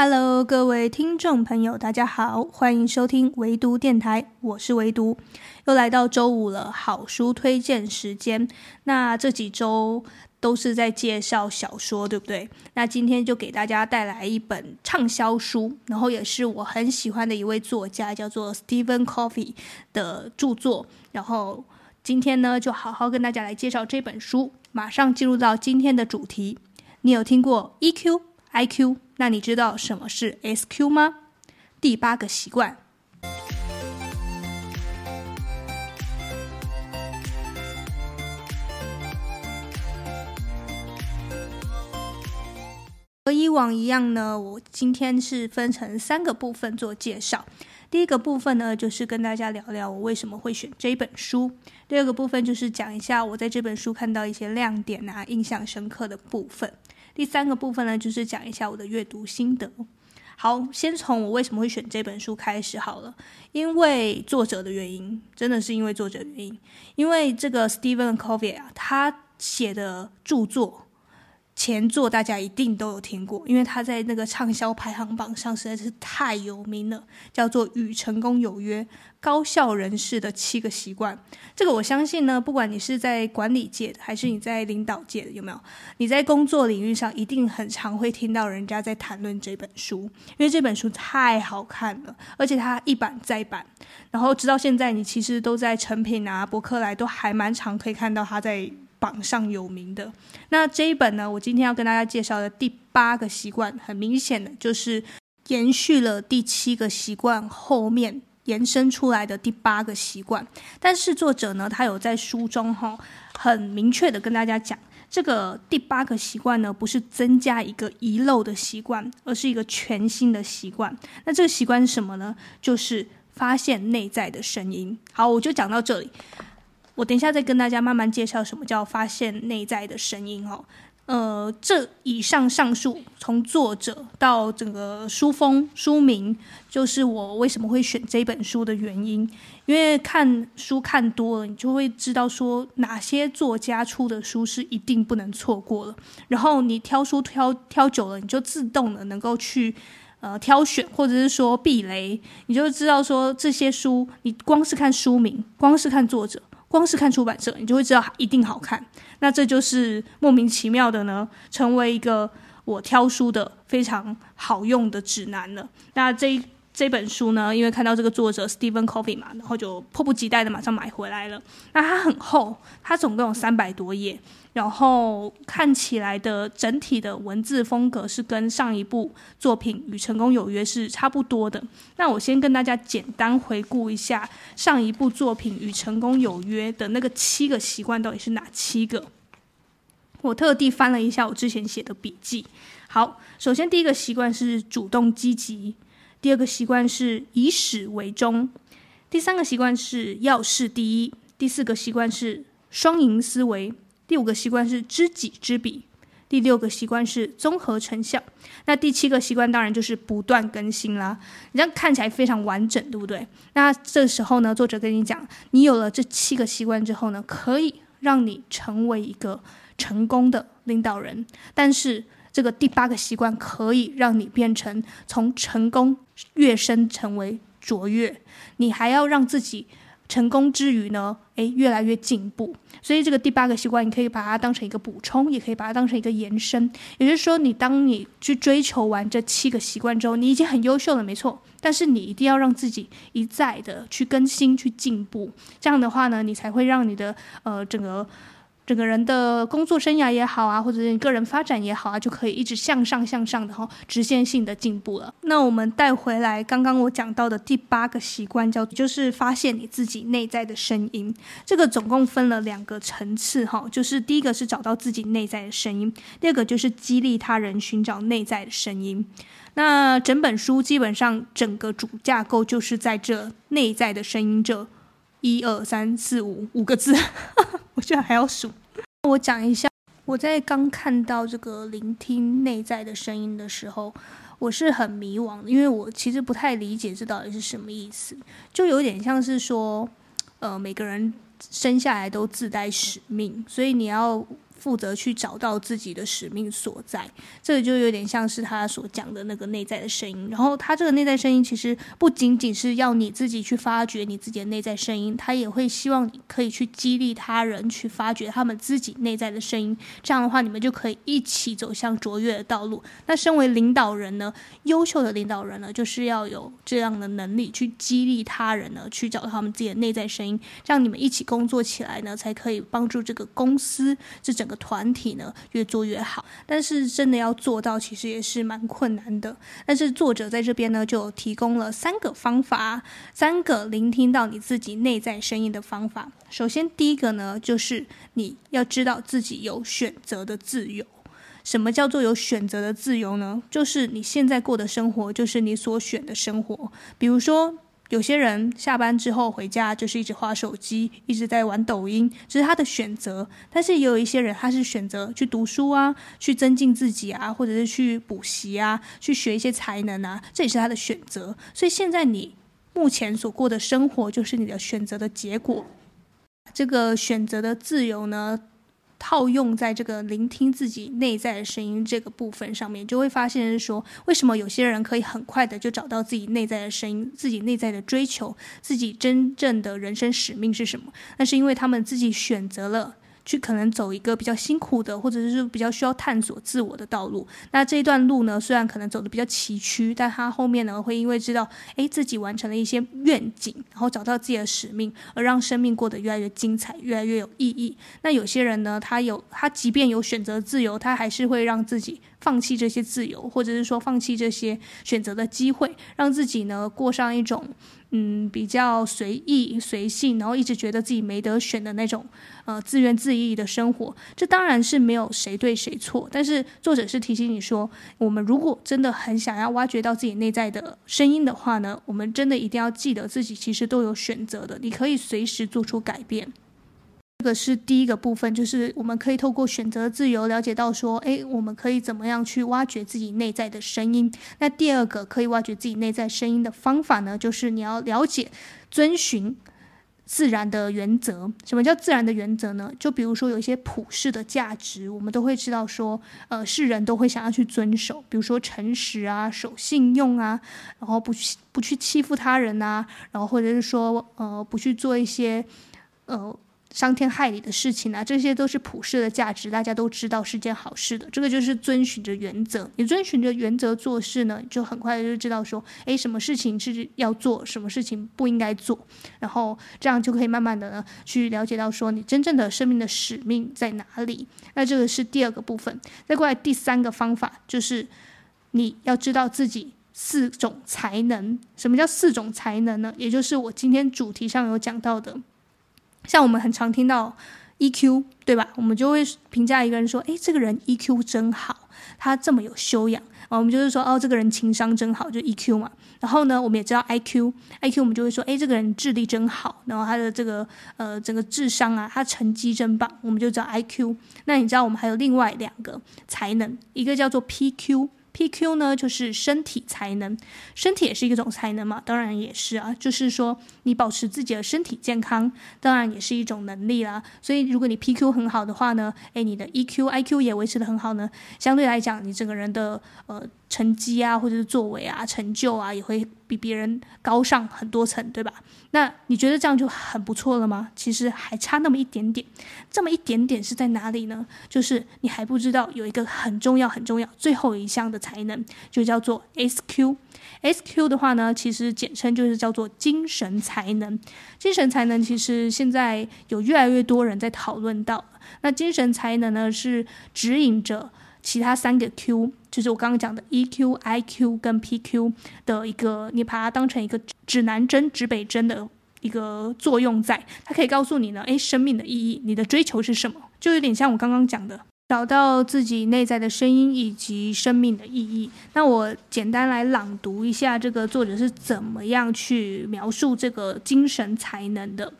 Hello，各位听众朋友，大家好，欢迎收听唯读电台，我是唯读，又来到周五了，好书推荐时间。那这几周都是在介绍小说，对不对？那今天就给大家带来一本畅销书，然后也是我很喜欢的一位作家，叫做 Stephen Covey 的著作。然后今天呢，就好好跟大家来介绍这本书。马上进入到今天的主题，你有听过 EQ、IQ？那你知道什么是 SQ 吗？第八个习惯。和以往一样呢，我今天是分成三个部分做介绍。第一个部分呢，就是跟大家聊聊我为什么会选这本书。第二个部分就是讲一下我在这本书看到一些亮点啊，印象深刻的部分。第三个部分呢，就是讲一下我的阅读心得。好，先从我为什么会选这本书开始好了。因为作者的原因，真的是因为作者原因。因为这个 Stephen Covey 啊，他写的著作。前作大家一定都有听过，因为他在那个畅销排行榜上实在是太有名了，叫做《与成功有约：高效人士的七个习惯》。这个我相信呢，不管你是在管理界的，还是你在领导界的，有没有？你在工作领域上一定很常会听到人家在谈论这本书，因为这本书太好看了，而且它一版再版，然后直到现在，你其实都在诚品啊、博客来都还蛮常可以看到他在。榜上有名的。那这一本呢，我今天要跟大家介绍的第八个习惯，很明显的就是延续了第七个习惯后面延伸出来的第八个习惯。但是作者呢，他有在书中哈很明确的跟大家讲，这个第八个习惯呢，不是增加一个遗漏的习惯，而是一个全新的习惯。那这个习惯是什么呢？就是发现内在的声音。好，我就讲到这里。我等一下再跟大家慢慢介绍什么叫发现内在的声音哦。呃，这以上上述从作者到整个书封书名，就是我为什么会选这本书的原因。因为看书看多了，你就会知道说哪些作家出的书是一定不能错过了。然后你挑书挑挑久了，你就自动的能够去呃挑选，或者是说避雷，你就知道说这些书，你光是看书名，光是看作者。光是看出版社，你就会知道一定好看。那这就是莫名其妙的呢，成为一个我挑书的非常好用的指南了。那这这本书呢，因为看到这个作者 Stephen Covey 嘛，然后就迫不及待的马上买回来了。那它很厚，它总共有三百多页。然后看起来的整体的文字风格是跟上一部作品《与成功有约》是差不多的。那我先跟大家简单回顾一下上一部作品《与成功有约》的那个七个习惯到底是哪七个。我特地翻了一下我之前写的笔记。好，首先第一个习惯是主动积极，第二个习惯是以始为终，第三个习惯是要事第一，第四个习惯是双赢思维。第五个习惯是知己知彼，第六个习惯是综合成效，那第七个习惯当然就是不断更新啦。你这样看起来非常完整，对不对？那这时候呢，作者跟你讲，你有了这七个习惯之后呢，可以让你成为一个成功的领导人。但是这个第八个习惯可以让你变成从成功跃升成为卓越，你还要让自己。成功之余呢，诶，越来越进步。所以这个第八个习惯，你可以把它当成一个补充，也可以把它当成一个延伸。也就是说，你当你去追求完这七个习惯之后，你已经很优秀了，没错。但是你一定要让自己一再的去更新、去进步。这样的话呢，你才会让你的呃整个。整个人的工作生涯也好啊，或者是你个人发展也好啊，就可以一直向上向上的哈，直线性的进步了。那我们带回来刚刚我讲到的第八个习惯，叫就是发现你自己内在的声音。这个总共分了两个层次哈，就是第一个是找到自己内在的声音，第二个就是激励他人寻找内在的声音。那整本书基本上整个主架构就是在这内在的声音这。一二三四五五个字，我居然还要数。我讲一下，我在刚看到这个聆听内在的声音的时候，我是很迷惘的，因为我其实不太理解这到底是什么意思，就有点像是说，呃，每个人生下来都自带使命，所以你要负责去找到自己的使命所在。这个就有点像是他所讲的那个内在的声音。然后他这个内在声音其实不仅仅是要你自己去发掘你自己的内在声音，他也会希望你可以去激励他人去发掘他们自己内在的声音。这样的话，你们就可以一起走向卓越的道路。那身为领导人呢，优秀的领导人呢，就是要有这样的能力去激励他人呢，去找到他们自己的内在声音，让你们一起工作起来呢，才可以帮助这个公司这整个团体呢越做越好。但是真的要做到，其实也是蛮困难的。但是作者在这边呢，就提供了三个方法，三个聆听到你自己内在声音的方法。首先，第一个呢，就是你要知道自己有选择的自由。什么叫做有选择的自由呢？就是你现在过的生活，就是你所选的生活。比如说，有些人下班之后回家就是一直划手机，一直在玩抖音，这是他的选择。但是也有一些人，他是选择去读书啊，去增进自己啊，或者是去补习啊，去学一些才能啊，这也是他的选择。所以现在你目前所过的生活，就是你的选择的结果。这个选择的自由呢，套用在这个聆听自己内在的声音这个部分上面，就会发现是说，为什么有些人可以很快的就找到自己内在的声音，自己内在的追求，自己真正的人生使命是什么？那是因为他们自己选择了。去可能走一个比较辛苦的，或者是比较需要探索自我的道路。那这一段路呢，虽然可能走的比较崎岖，但他后面呢，会因为知道，诶，自己完成了一些愿景，然后找到自己的使命，而让生命过得越来越精彩，越来越有意义。那有些人呢，他有他即便有选择自由，他还是会让自己放弃这些自由，或者是说放弃这些选择的机会，让自己呢过上一种。嗯，比较随意随性，然后一直觉得自己没得选的那种，呃，自怨自艾的生活，这当然是没有谁对谁错。但是作者是提醒你说，我们如果真的很想要挖掘到自己内在的声音的话呢，我们真的一定要记得自己其实都有选择的，你可以随时做出改变。这个是第一个部分，就是我们可以透过选择自由了解到说，诶，我们可以怎么样去挖掘自己内在的声音。那第二个可以挖掘自己内在声音的方法呢，就是你要了解遵循自然的原则。什么叫自然的原则呢？就比如说有一些普世的价值，我们都会知道说，呃，世人都会想要去遵守，比如说诚实啊、守信用啊，然后不去不去欺负他人啊，然后或者是说，呃，不去做一些，呃。伤天害理的事情啊，这些都是普世的价值，大家都知道是件好事的。这个就是遵循着原则，你遵循着原则做事呢，就很快就知道说，诶，什么事情是要做，什么事情不应该做，然后这样就可以慢慢的呢去了解到说，你真正的生命的使命在哪里。那这个是第二个部分。再过来第三个方法就是，你要知道自己四种才能。什么叫四种才能呢？也就是我今天主题上有讲到的。像我们很常听到 EQ，对吧？我们就会评价一个人说：“诶，这个人 EQ 真好，他这么有修养。”啊，我们就是说：“哦，这个人情商真好，就 EQ 嘛。”然后呢，我们也知道 IQ，IQ 我们就会说：“诶，这个人智力真好，然后他的这个呃整个智商啊，他成绩真棒。”我们就知道 IQ。那你知道我们还有另外两个才能，一个叫做 PQ。PQ 呢，就是身体才能，身体也是一种才能嘛，当然也是啊。就是说，你保持自己的身体健康，当然也是一种能力啦。所以，如果你 PQ 很好的话呢，诶，你的 EQ、IQ 也维持的很好呢，相对来讲，你整个人的呃。成绩啊，或者是作为啊，成就啊，也会比别人高上很多层，对吧？那你觉得这样就很不错了吗？其实还差那么一点点，这么一点点是在哪里呢？就是你还不知道有一个很重要、很重要、最后一项的才能，就叫做 SQ。SQ 的话呢，其实简称就是叫做精神才能。精神才能其实现在有越来越多人在讨论到。那精神才能呢，是指引着。其他三个 Q 就是我刚刚讲的 EQ、IQ 跟 PQ 的一个，你把它当成一个指南针、指北针的一个作用在，它可以告诉你呢，诶，生命的意义，你的追求是什么？就有点像我刚刚讲的，找到自己内在的声音以及生命的意义。那我简单来朗读一下这个作者是怎么样去描述这个精神才能的。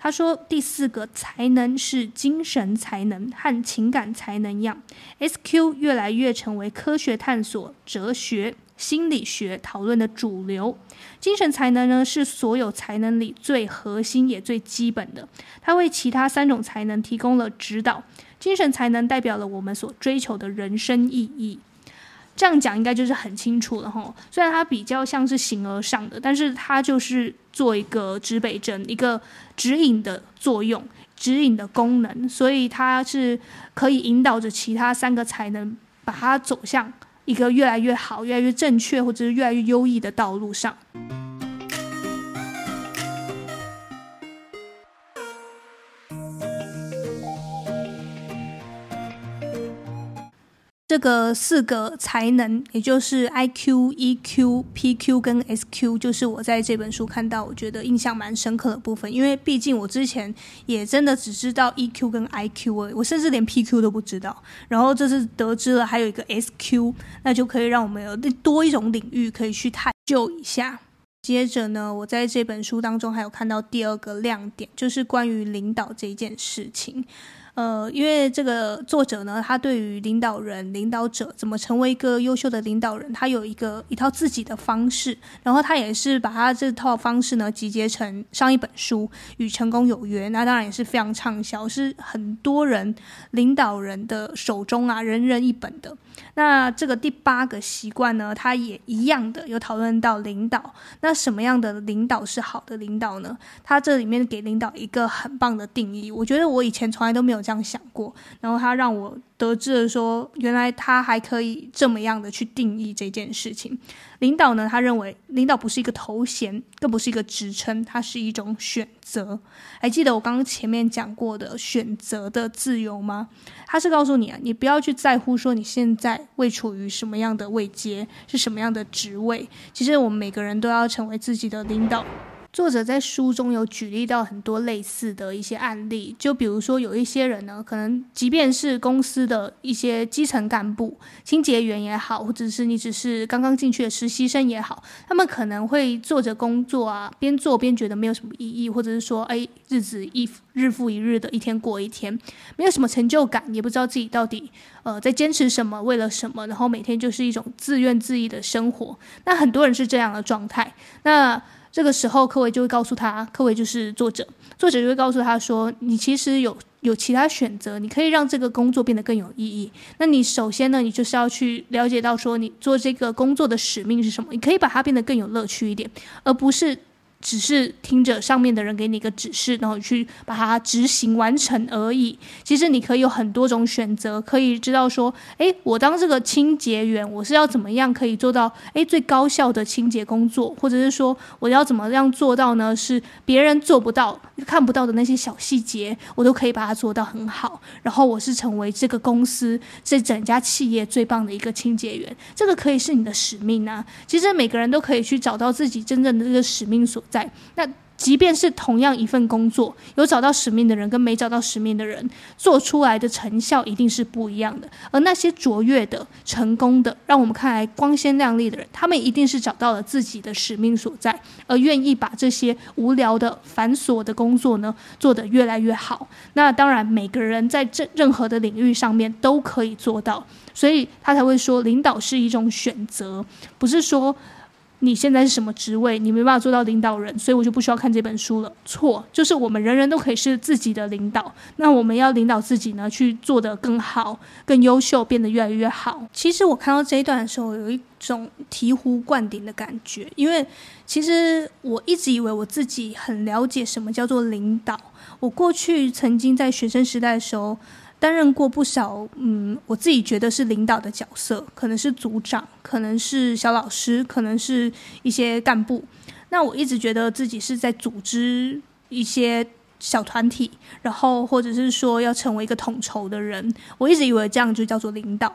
他说：“第四个才能是精神才能，和情感才能一样，SQ 越来越成为科学探索、哲学、心理学讨论的主流。精神才能呢，是所有才能里最核心也最基本的，它为其他三种才能提供了指导。精神才能代表了我们所追求的人生意义。这样讲应该就是很清楚了哈。虽然它比较像是形而上的，但是它就是做一个指北针，一个指引的作用，指引的功能，所以它是可以引导着其他三个才能，把它走向一个越来越好、越来越正确，或者是越来越优异的道路上。这个四个才能，也就是 I Q、E Q、P Q 跟 S Q，就是我在这本书看到，我觉得印象蛮深刻的部分。因为毕竟我之前也真的只知道 E Q 跟 I Q，我甚至连 P Q 都不知道。然后这次得知了还有一个 S Q，那就可以让我们有多一种领域可以去探究一下。接着呢，我在这本书当中还有看到第二个亮点，就是关于领导这件事情。呃，因为这个作者呢，他对于领导人、领导者怎么成为一个优秀的领导人，他有一个一套自己的方式，然后他也是把他这套方式呢集结成上一本书《与成功有约》，那当然也是非常畅销，是很多人领导人的手中啊，人人一本的。那这个第八个习惯呢，他也一样的有讨论到领导。那什么样的领导是好的领导呢？他这里面给领导一个很棒的定义，我觉得我以前从来都没有这样想过。然后他让我得知了说，原来他还可以这么样的去定义这件事情。领导呢，他认为领导不是一个头衔，更不是一个职称，它是一种选择。还记得我刚刚前面讲过的选择的自由吗？他是告诉你啊，你不要去在乎说你现在位处于什么样的位阶，是什么样的职位。其实我们每个人都要成为自己的领导。作者在书中有举例到很多类似的一些案例，就比如说有一些人呢，可能即便是公司的一些基层干部、清洁员也好，或者是你只是刚刚进去的实习生也好，他们可能会做着工作啊，边做边觉得没有什么意义，或者是说，哎，日子一日复一日的一天过一天，没有什么成就感，也不知道自己到底呃在坚持什么，为了什么，然后每天就是一种自怨自艾的生活。那很多人是这样的状态，那。这个时候，柯维就会告诉他，柯维就是作者，作者就会告诉他说，你其实有有其他选择，你可以让这个工作变得更有意义。那你首先呢，你就是要去了解到说，你做这个工作的使命是什么，你可以把它变得更有乐趣一点，而不是。只是听着上面的人给你一个指示，然后去把它执行完成而已。其实你可以有很多种选择，可以知道说，诶，我当这个清洁员，我是要怎么样可以做到诶最高效的清洁工作，或者是说我要怎么样做到呢？是别人做不到、看不到的那些小细节，我都可以把它做到很好。然后我是成为这个公司这整家企业最棒的一个清洁员，这个可以是你的使命啊。其实每个人都可以去找到自己真正的这个使命所在。那即便是同样一份工作，有找到使命的人跟没找到使命的人，做出来的成效一定是不一样的。而那些卓越的、成功的，让我们看来光鲜亮丽的人，他们一定是找到了自己的使命所在，而愿意把这些无聊的、繁琐的工作呢，做得越来越好。那当然，每个人在这任何的领域上面都可以做到，所以他才会说，领导是一种选择，不是说。你现在是什么职位？你没办法做到领导人，所以我就不需要看这本书了。错，就是我们人人都可以是自己的领导。那我们要领导自己呢，去做得更好、更优秀，变得越来越好。其实我看到这一段的时候，有一种醍醐灌顶的感觉，因为其实我一直以为我自己很了解什么叫做领导。我过去曾经在学生时代的时候。担任过不少，嗯，我自己觉得是领导的角色，可能是组长，可能是小老师，可能是一些干部。那我一直觉得自己是在组织一些小团体，然后或者是说要成为一个统筹的人。我一直以为这样就叫做领导，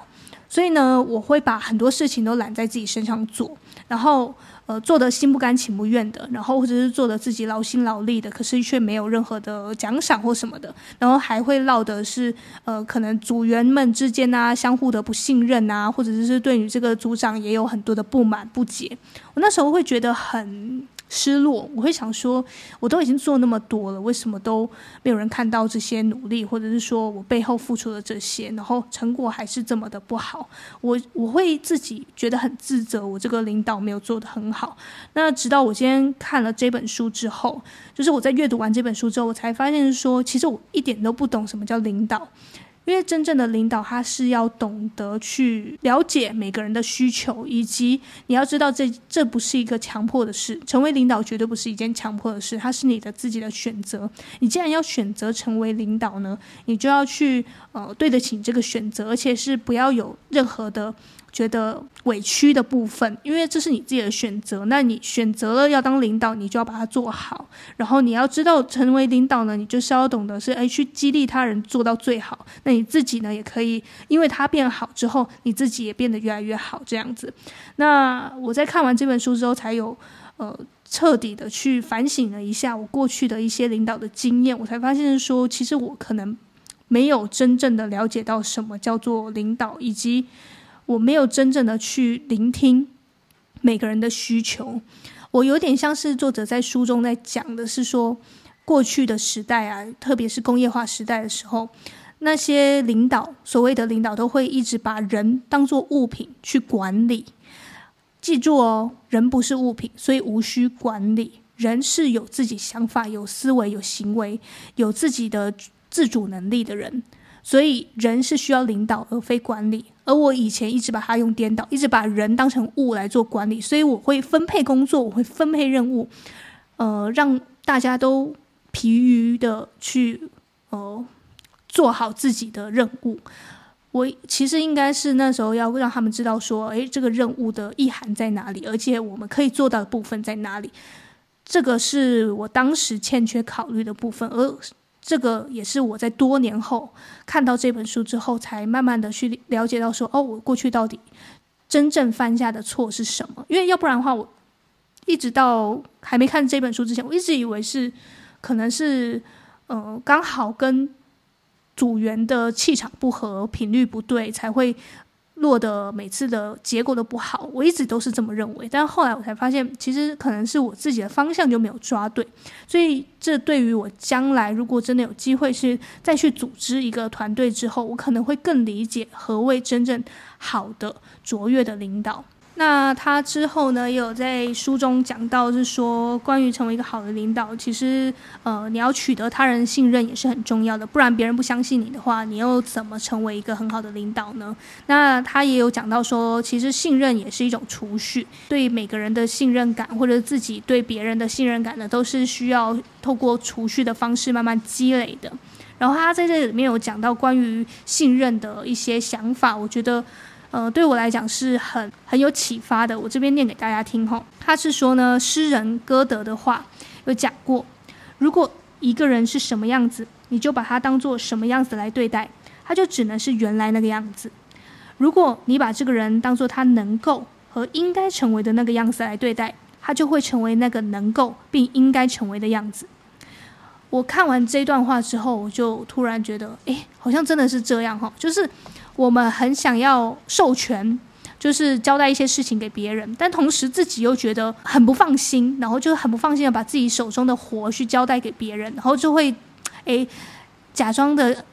所以呢，我会把很多事情都揽在自己身上做，然后。呃，做得心不甘情不愿的，然后或者是做得自己劳心劳力的，可是却没有任何的奖赏或什么的，然后还会闹的是呃，可能组员们之间啊，相互的不信任啊，或者是对于这个组长也有很多的不满不解。我那时候会觉得很。失落，我会想说，我都已经做那么多了，为什么都没有人看到这些努力，或者是说我背后付出的这些，然后成果还是这么的不好？我我会自己觉得很自责，我这个领导没有做得很好。那直到我今天看了这本书之后，就是我在阅读完这本书之后，我才发现说，其实我一点都不懂什么叫领导。因为真正的领导，他是要懂得去了解每个人的需求，以及你要知道这这不是一个强迫的事。成为领导绝对不是一件强迫的事，它是你的自己的选择。你既然要选择成为领导呢，你就要去呃对得起这个选择，而且是不要有任何的。觉得委屈的部分，因为这是你自己的选择。那你选择了要当领导，你就要把它做好。然后你要知道，成为领导呢，你就是要懂得是诶去激励他人做到最好。那你自己呢，也可以，因为他变好之后，你自己也变得越来越好，这样子。那我在看完这本书之后，才有呃彻底的去反省了一下我过去的一些领导的经验，我才发现说，其实我可能没有真正的了解到什么叫做领导，以及。我没有真正的去聆听每个人的需求，我有点像是作者在书中在讲的是说，过去的时代啊，特别是工业化时代的时候，那些领导，所谓的领导都会一直把人当作物品去管理。记住哦，人不是物品，所以无需管理。人是有自己想法、有思维、有行为、有自己的自主能力的人。所以人是需要领导而非管理，而我以前一直把它用颠倒，一直把人当成物来做管理，所以我会分配工作，我会分配任务，呃，让大家都疲于的去呃做好自己的任务。我其实应该是那时候要让他们知道说，诶，这个任务的意涵在哪里，而且我们可以做到的部分在哪里，这个是我当时欠缺考虑的部分，而。这个也是我在多年后看到这本书之后，才慢慢的去了解到说，哦，我过去到底真正犯下的错是什么？因为要不然的话，我一直到还没看这本书之前，我一直以为是可能是呃刚好跟组员的气场不合、频率不对才会。落的每次的结果都不好，我一直都是这么认为，但后来我才发现，其实可能是我自己的方向就没有抓对，所以这对于我将来如果真的有机会是再去组织一个团队之后，我可能会更理解何谓真正好的卓越的领导。那他之后呢，也有在书中讲到，是说关于成为一个好的领导，其实呃，你要取得他人信任也是很重要的，不然别人不相信你的话，你又怎么成为一个很好的领导呢？那他也有讲到说，其实信任也是一种储蓄，对每个人的信任感或者自己对别人的信任感呢，都是需要透过储蓄的方式慢慢积累的。然后他在这里面有讲到关于信任的一些想法，我觉得。呃，对我来讲是很很有启发的。我这边念给大家听哈。他是说呢，诗人歌德的话有讲过：如果一个人是什么样子，你就把他当做什么样子来对待，他就只能是原来那个样子；如果你把这个人当做他能够和应该成为的那个样子来对待，他就会成为那个能够并应该成为的样子。我看完这段话之后，我就突然觉得，哎，好像真的是这样哈，就是。我们很想要授权，就是交代一些事情给别人，但同时自己又觉得很不放心，然后就很不放心的把自己手中的活去交代给别人，然后就会，诶，假装的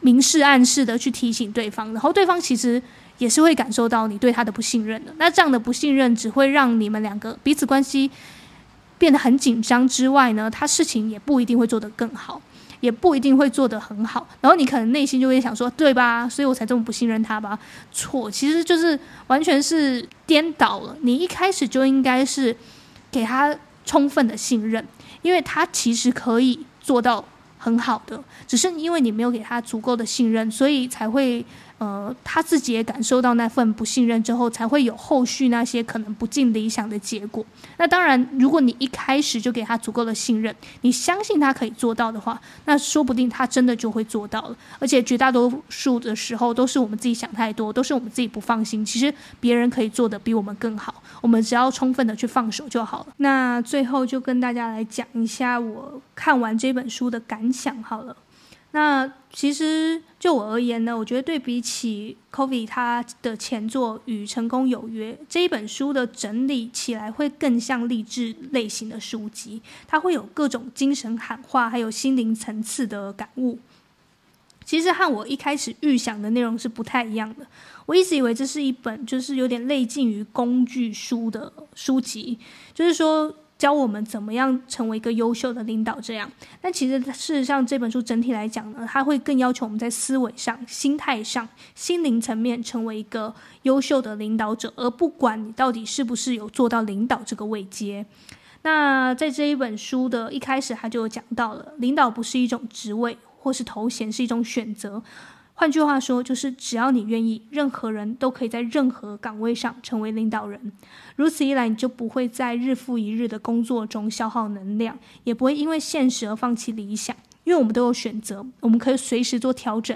明示暗示的去提醒对方，然后对方其实也是会感受到你对他的不信任的。那这样的不信任只会让你们两个彼此关系变得很紧张之外呢，他事情也不一定会做得更好。也不一定会做得很好，然后你可能内心就会想说，对吧？所以我才这么不信任他吧？错，其实就是完全是颠倒了。你一开始就应该是给他充分的信任，因为他其实可以做到很好的，只是因为你没有给他足够的信任，所以才会。呃，他自己也感受到那份不信任之后，才会有后续那些可能不尽理想的结果。那当然，如果你一开始就给他足够的信任，你相信他可以做到的话，那说不定他真的就会做到了。而且绝大多数的时候，都是我们自己想太多，都是我们自己不放心。其实别人可以做得比我们更好，我们只要充分的去放手就好了。那最后就跟大家来讲一下我看完这本书的感想好了。那其实就我而言呢，我觉得对比起 Covey 他的前作《与成功有约》这一本书的整理起来，会更像励志类型的书籍，它会有各种精神喊话，还有心灵层次的感悟。其实和我一开始预想的内容是不太一样的。我一直以为这是一本就是有点类近于工具书的书籍，就是说。教我们怎么样成为一个优秀的领导。这样，但其实事实上这本书整体来讲呢，它会更要求我们在思维上、心态上、心灵层面成为一个优秀的领导者，而不管你到底是不是有做到领导这个位阶。那在这一本书的一开始，他就有讲到了，领导不是一种职位或是头衔，是一种选择。换句话说，就是只要你愿意，任何人都可以在任何岗位上成为领导人。如此一来，你就不会在日复一日的工作中消耗能量，也不会因为现实而放弃理想。因为我们都有选择，我们可以随时做调整。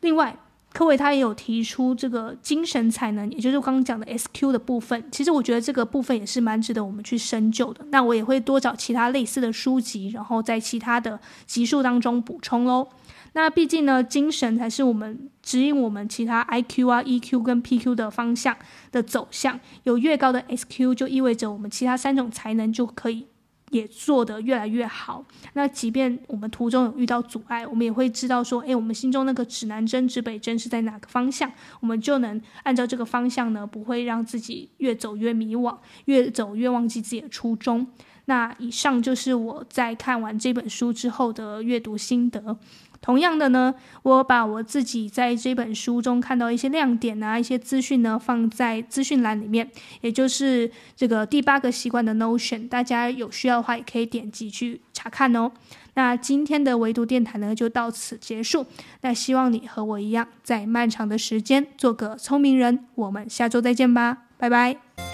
另外，科维他也有提出这个精神才能，也就是刚刚讲的 SQ 的部分。其实我觉得这个部分也是蛮值得我们去深究的。那我也会多找其他类似的书籍，然后在其他的集数当中补充喽。那毕竟呢，精神才是我们指引我们其他 IQ 啊、EQ 跟 PQ 的方向的走向。有越高的 SQ，就意味着我们其他三种才能就可以也做得越来越好。那即便我们途中有遇到阻碍，我们也会知道说，诶，我们心中那个指南针、指北针是在哪个方向，我们就能按照这个方向呢，不会让自己越走越迷惘，越走越忘记自己的初衷。那以上就是我在看完这本书之后的阅读心得。同样的呢，我把我自己在这本书中看到一些亮点啊，一些资讯呢，放在资讯栏里面，也就是这个第八个习惯的 Notion，大家有需要的话也可以点击去查看哦。那今天的唯读电台呢，就到此结束。那希望你和我一样，在漫长的时间做个聪明人。我们下周再见吧，拜拜。